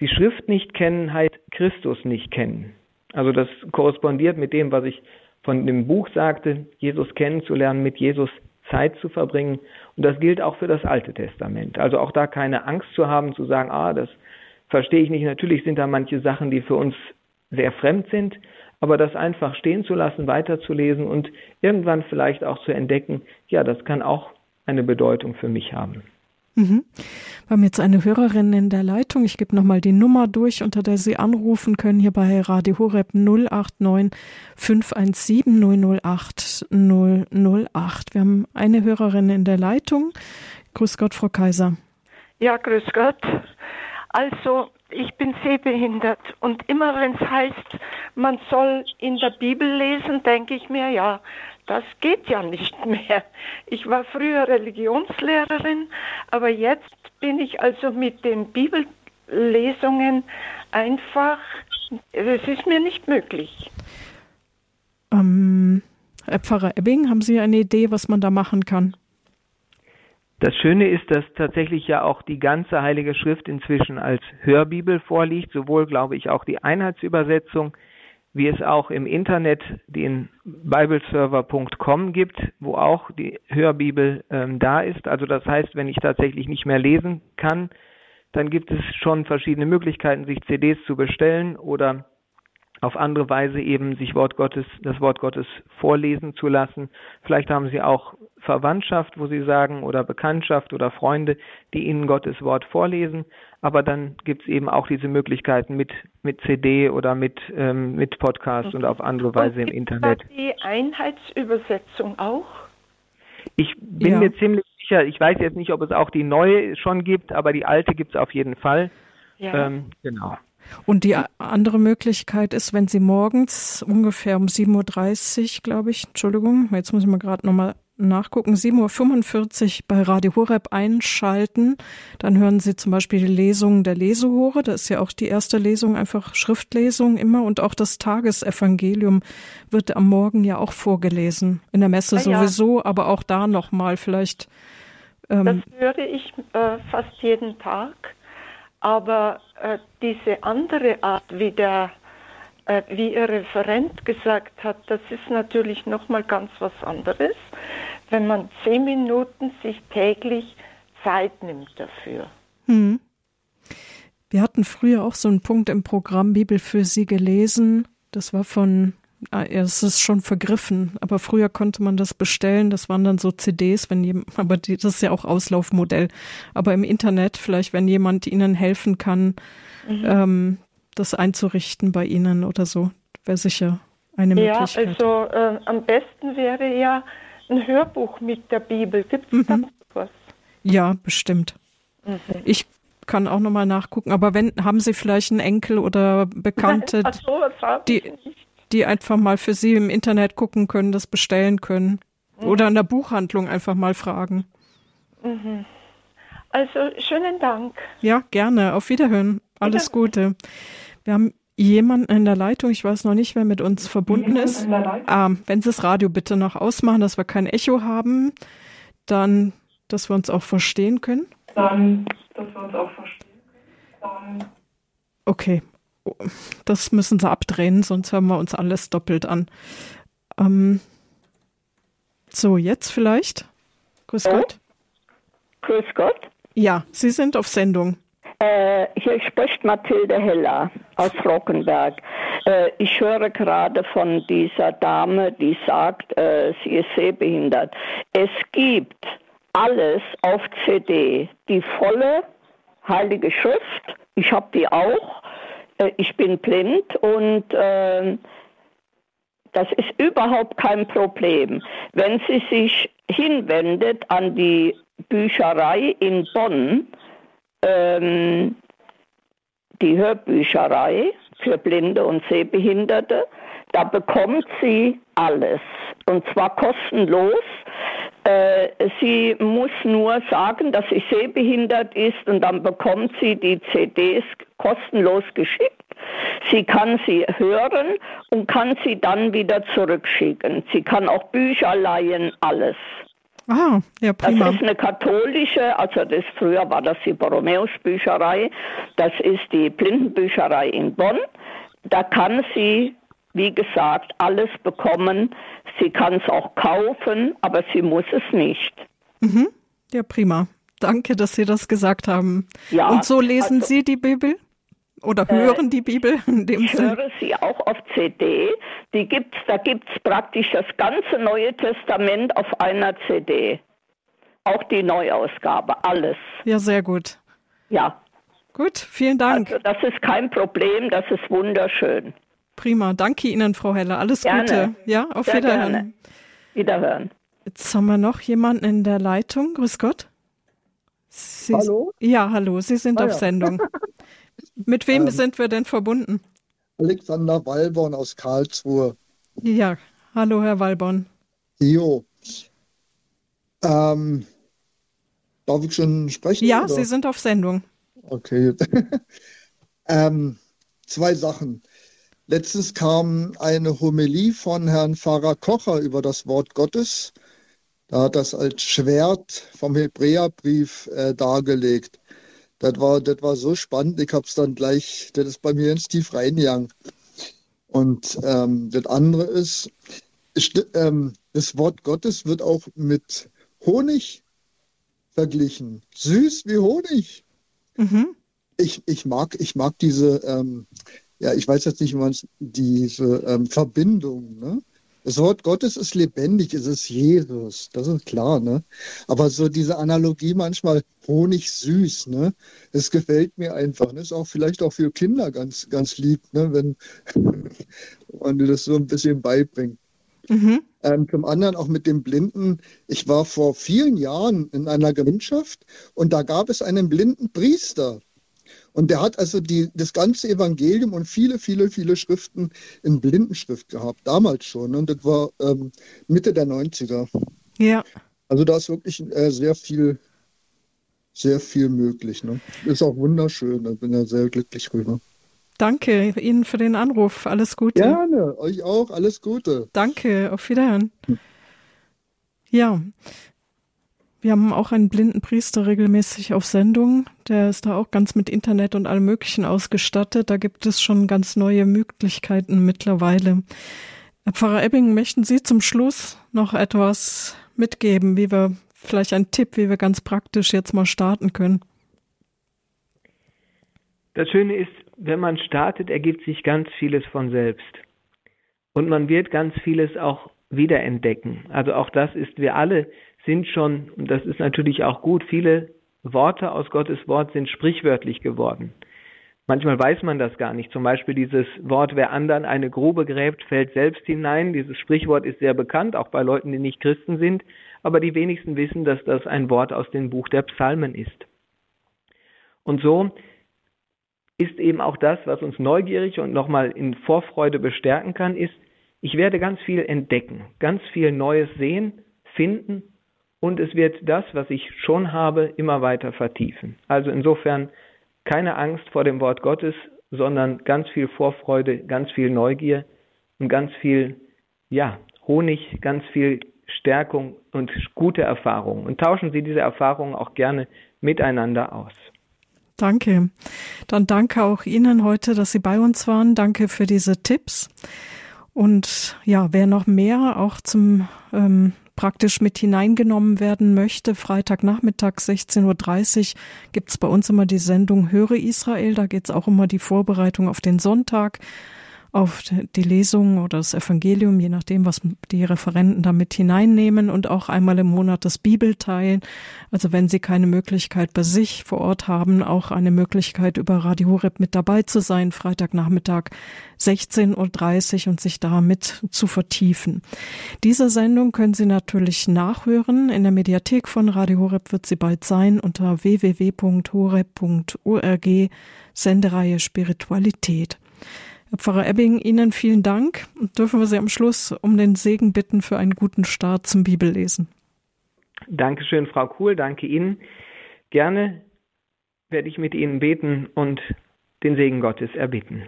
die Schrift nicht kennen heißt Christus nicht kennen. Also das korrespondiert mit dem, was ich von dem Buch sagte, Jesus kennenzulernen, mit Jesus Zeit zu verbringen. Und das gilt auch für das Alte Testament. Also auch da keine Angst zu haben, zu sagen, ah, das verstehe ich nicht. Natürlich sind da manche Sachen, die für uns sehr fremd sind, aber das einfach stehen zu lassen, weiterzulesen und irgendwann vielleicht auch zu entdecken, ja, das kann auch eine Bedeutung für mich haben. Mhm. Wir haben jetzt eine Hörerin in der Leitung. Ich gebe nochmal die Nummer durch, unter der Sie anrufen können, hier bei Radio Horeb 089 517 008 008. Wir haben eine Hörerin in der Leitung. Grüß Gott, Frau Kaiser. Ja, grüß Gott. Also, ich bin sehbehindert und immer wenn es heißt, man soll in der Bibel lesen, denke ich mir, ja, das geht ja nicht *laughs* mehr. Ich war früher Religionslehrerin, aber jetzt bin ich also mit den Bibellesungen einfach, es ist mir nicht möglich. Ähm, Herr Pfarrer Ebbing, haben Sie eine Idee, was man da machen kann? Das Schöne ist, dass tatsächlich ja auch die ganze Heilige Schrift inzwischen als Hörbibel vorliegt, sowohl, glaube ich, auch die Einheitsübersetzung, wie es auch im Internet den bibleserver.com gibt, wo auch die Hörbibel ähm, da ist. Also das heißt, wenn ich tatsächlich nicht mehr lesen kann, dann gibt es schon verschiedene Möglichkeiten, sich CDs zu bestellen oder auf andere Weise eben sich Wort Gottes, das Wort Gottes vorlesen zu lassen. Vielleicht haben Sie auch Verwandtschaft, wo Sie sagen, oder Bekanntschaft oder Freunde, die Ihnen Gottes Wort vorlesen. Aber dann gibt es eben auch diese Möglichkeiten mit, mit CD oder mit, ähm, mit Podcast und auf andere Weise und im Internet. die Einheitsübersetzung auch? Ich bin ja. mir ziemlich sicher, ich weiß jetzt nicht, ob es auch die neue schon gibt, aber die alte gibt es auf jeden Fall. Ja. Ähm, genau. Und die andere Möglichkeit ist, wenn Sie morgens ungefähr um 7.30 Uhr, glaube ich, Entschuldigung, jetzt muss ich mal gerade nochmal nachgucken, 7.45 Uhr bei Radio Horeb einschalten, dann hören Sie zum Beispiel die Lesung der Lesehore, das ist ja auch die erste Lesung, einfach Schriftlesung immer. Und auch das Tagesevangelium wird am Morgen ja auch vorgelesen, in der Messe ja, sowieso, aber auch da nochmal vielleicht. Ähm, das höre ich äh, fast jeden Tag, aber äh, diese andere Art, wie der äh, wie Ihr Referent gesagt hat, das ist natürlich nochmal ganz was anderes, wenn man zehn Minuten sich täglich Zeit nimmt dafür. Hm. Wir hatten früher auch so einen Punkt im Programm Bibel für Sie gelesen. Das war von, ah, es ist schon vergriffen, aber früher konnte man das bestellen. Das waren dann so CDs, wenn jemand, *laughs* aber die, das ist ja auch Auslaufmodell. Aber im Internet, vielleicht, wenn jemand Ihnen helfen kann, mhm. ähm, das einzurichten bei Ihnen oder so. Wäre sicher eine Möglichkeit. Ja, also äh, am besten wäre ja ein Hörbuch mit der Bibel. Gibt es mhm. da was? Ja, bestimmt. Mhm. Ich kann auch nochmal nachgucken. Aber wenn, haben Sie vielleicht einen Enkel oder Bekannte, Nein, so, die, die einfach mal für Sie im Internet gucken können, das bestellen können? Mhm. Oder in der Buchhandlung einfach mal fragen. Mhm. Also schönen Dank. Ja, gerne. Auf Wiederhören. Alles Gute. Wir haben jemanden in der Leitung. Ich weiß noch nicht, wer mit uns verbunden ist. Ah, wenn Sie das Radio bitte noch ausmachen, dass wir kein Echo haben, dann, dass wir uns auch verstehen können. Dann, dass wir uns auch verstehen können. Dann okay. Das müssen Sie abdrehen, sonst hören wir uns alles doppelt an. Ähm, so, jetzt vielleicht. Grüß oh. Gott. Grüß Gott. Ja, Sie sind auf Sendung. Äh, hier spricht Mathilde Heller aus Rockenberg. Äh, ich höre gerade von dieser Dame, die sagt, äh, sie ist sehbehindert. Es gibt alles auf CD, die volle Heilige Schrift. Ich habe die auch. Äh, ich bin blind und ähm, das ist überhaupt kein Problem. Wenn sie sich hinwendet an die Bücherei in Bonn, ähm, die Hörbücherei für Blinde und Sehbehinderte. Da bekommt sie alles und zwar kostenlos. Äh, sie muss nur sagen, dass sie sehbehindert ist und dann bekommt sie die CDs kostenlos geschickt. Sie kann sie hören und kann sie dann wieder zurückschicken. Sie kann auch Bücher leihen, alles. Ah, ja, prima. Das ist eine katholische, also das früher war das die Borromäus Bücherei, das ist die Blindenbücherei in Bonn. Da kann sie, wie gesagt, alles bekommen. Sie kann es auch kaufen, aber sie muss es nicht. Mhm. Ja, prima. Danke, dass Sie das gesagt haben. Ja, Und so lesen also, Sie die Bibel? Oder äh, hören äh, die Bibel in dem Ich Sinn? höre sie auch auf CD. Die gibt's, da gibt es praktisch das ganze Neue Testament auf einer CD. Auch die Neuausgabe, alles. Ja, sehr gut. Ja. Gut, vielen Dank. Also das ist kein Problem, das ist wunderschön. Prima, danke Ihnen, Frau Heller. Alles gerne. Gute. Ja, auf Sehr Wiederhören. Gerne. Wiederhören. Jetzt haben wir noch jemanden in der Leitung. Grüß Gott. Sie, hallo? Ja, hallo, Sie sind ah, auf ja. Sendung. *laughs* Mit wem ähm, sind wir denn verbunden? Alexander Walborn aus Karlsruhe. Ja, hallo Herr Walborn. Jo. Ähm, darf ich schon sprechen? Ja, oder? Sie sind auf Sendung. Okay. *laughs* ähm, zwei Sachen. Letztens kam eine Homilie von Herrn Pfarrer Kocher über das Wort Gottes. Da hat das als Schwert vom Hebräerbrief äh, dargelegt. Das war, das war so spannend, ich habe es dann gleich, das ist bei mir ins Tief reingegangen. Und ähm, das andere ist, ähm, das Wort Gottes wird auch mit Honig verglichen. Süß wie Honig. Mhm. Ich, ich, mag, ich mag diese, ähm, ja, ich weiß jetzt nicht, wie man es, diese ähm, Verbindung. Ne? Das Wort Gottes ist lebendig, es ist Jesus, das ist klar, ne? Aber so diese Analogie manchmal Honig süß, ne? Es gefällt mir einfach. Ne? Ist auch vielleicht auch für Kinder ganz, ganz lieb, ne? Wenn *laughs* man das so ein bisschen beibringt. Mhm. Ähm, zum anderen auch mit dem Blinden. Ich war vor vielen Jahren in einer Gemeinschaft und da gab es einen blinden Priester. Und der hat also die, das ganze Evangelium und viele, viele, viele Schriften in Blindenschrift gehabt, damals schon. Und das war ähm, Mitte der 90er. Ja. Also da ist wirklich äh, sehr viel, sehr viel möglich. Ne? Ist auch wunderschön, da bin ich sehr glücklich rüber. Danke Ihnen für den Anruf. Alles Gute. Gerne, euch auch. Alles Gute. Danke, auf Wiederhören. Hm. Ja, wir haben auch einen blinden Priester regelmäßig auf Sendung. Der ist da auch ganz mit Internet und allem Möglichen ausgestattet. Da gibt es schon ganz neue Möglichkeiten mittlerweile. Herr Pfarrer Ebbing, möchten Sie zum Schluss noch etwas mitgeben, wie wir, vielleicht einen Tipp, wie wir ganz praktisch jetzt mal starten können? Das Schöne ist, wenn man startet, ergibt sich ganz vieles von selbst. Und man wird ganz vieles auch wiederentdecken. Also auch das ist, wir alle sind schon, und das ist natürlich auch gut, viele Worte aus Gottes Wort sind sprichwörtlich geworden. Manchmal weiß man das gar nicht. Zum Beispiel dieses Wort, wer anderen eine Grube gräbt, fällt selbst hinein. Dieses Sprichwort ist sehr bekannt, auch bei Leuten, die nicht Christen sind. Aber die wenigsten wissen, dass das ein Wort aus dem Buch der Psalmen ist. Und so ist eben auch das, was uns neugierig und nochmal in Vorfreude bestärken kann, ist, ich werde ganz viel entdecken, ganz viel Neues sehen, finden und es wird das, was ich schon habe, immer weiter vertiefen. Also insofern keine Angst vor dem Wort Gottes, sondern ganz viel Vorfreude, ganz viel Neugier und ganz viel, ja, Honig, ganz viel Stärkung und gute Erfahrungen. Und tauschen Sie diese Erfahrungen auch gerne miteinander aus. Danke. Dann danke auch Ihnen heute, dass Sie bei uns waren. Danke für diese Tipps. Und ja, wer noch mehr auch zum ähm, praktisch mit hineingenommen werden möchte, Freitagnachmittag 16.30 Uhr gibt's bei uns immer die Sendung Höre Israel. Da geht's auch immer die Vorbereitung auf den Sonntag auf die Lesung oder das Evangelium, je nachdem, was die Referenten damit hineinnehmen und auch einmal im Monat das Bibelteilen. Also wenn Sie keine Möglichkeit bei sich vor Ort haben, auch eine Möglichkeit über Radio Horeb mit dabei zu sein, Freitagnachmittag 16.30 Uhr und sich damit zu vertiefen. Diese Sendung können Sie natürlich nachhören. In der Mediathek von Radio Horeb wird sie bald sein unter www.horeb.org Sendereihe Spiritualität. Herr Pfarrer Ebbing, Ihnen vielen Dank. Dürfen wir Sie am Schluss um den Segen bitten für einen guten Start zum Bibellesen? Dankeschön, Frau Kuhl. Danke Ihnen. Gerne werde ich mit Ihnen beten und den Segen Gottes erbitten.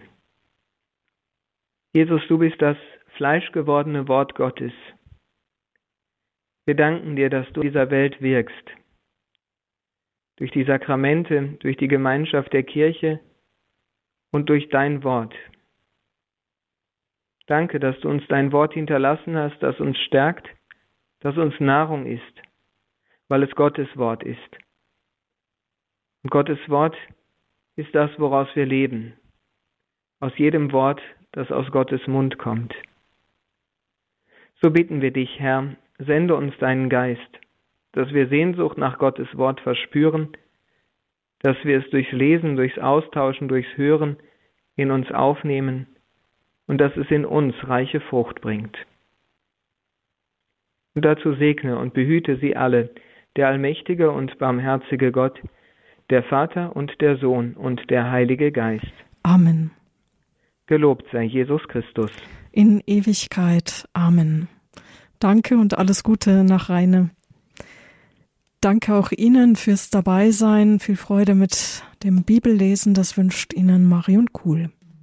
Jesus, du bist das fleischgewordene Wort Gottes. Wir danken dir, dass du in dieser Welt wirkst. Durch die Sakramente, durch die Gemeinschaft der Kirche und durch dein Wort. Danke, dass du uns dein Wort hinterlassen hast, das uns stärkt, das uns Nahrung ist, weil es Gottes Wort ist. Und Gottes Wort ist das, woraus wir leben, aus jedem Wort, das aus Gottes Mund kommt. So bitten wir dich, Herr, sende uns deinen Geist, dass wir Sehnsucht nach Gottes Wort verspüren, dass wir es durchs Lesen, durchs Austauschen, durchs Hören in uns aufnehmen und dass es in uns reiche Frucht bringt. Und dazu segne und behüte sie alle, der allmächtige und barmherzige Gott, der Vater und der Sohn und der Heilige Geist. Amen. Gelobt sei Jesus Christus. In Ewigkeit. Amen. Danke und alles Gute nach Rheine. Danke auch Ihnen fürs Dabeisein. Viel Freude mit dem Bibellesen. Das wünscht Ihnen Marion Kuhl.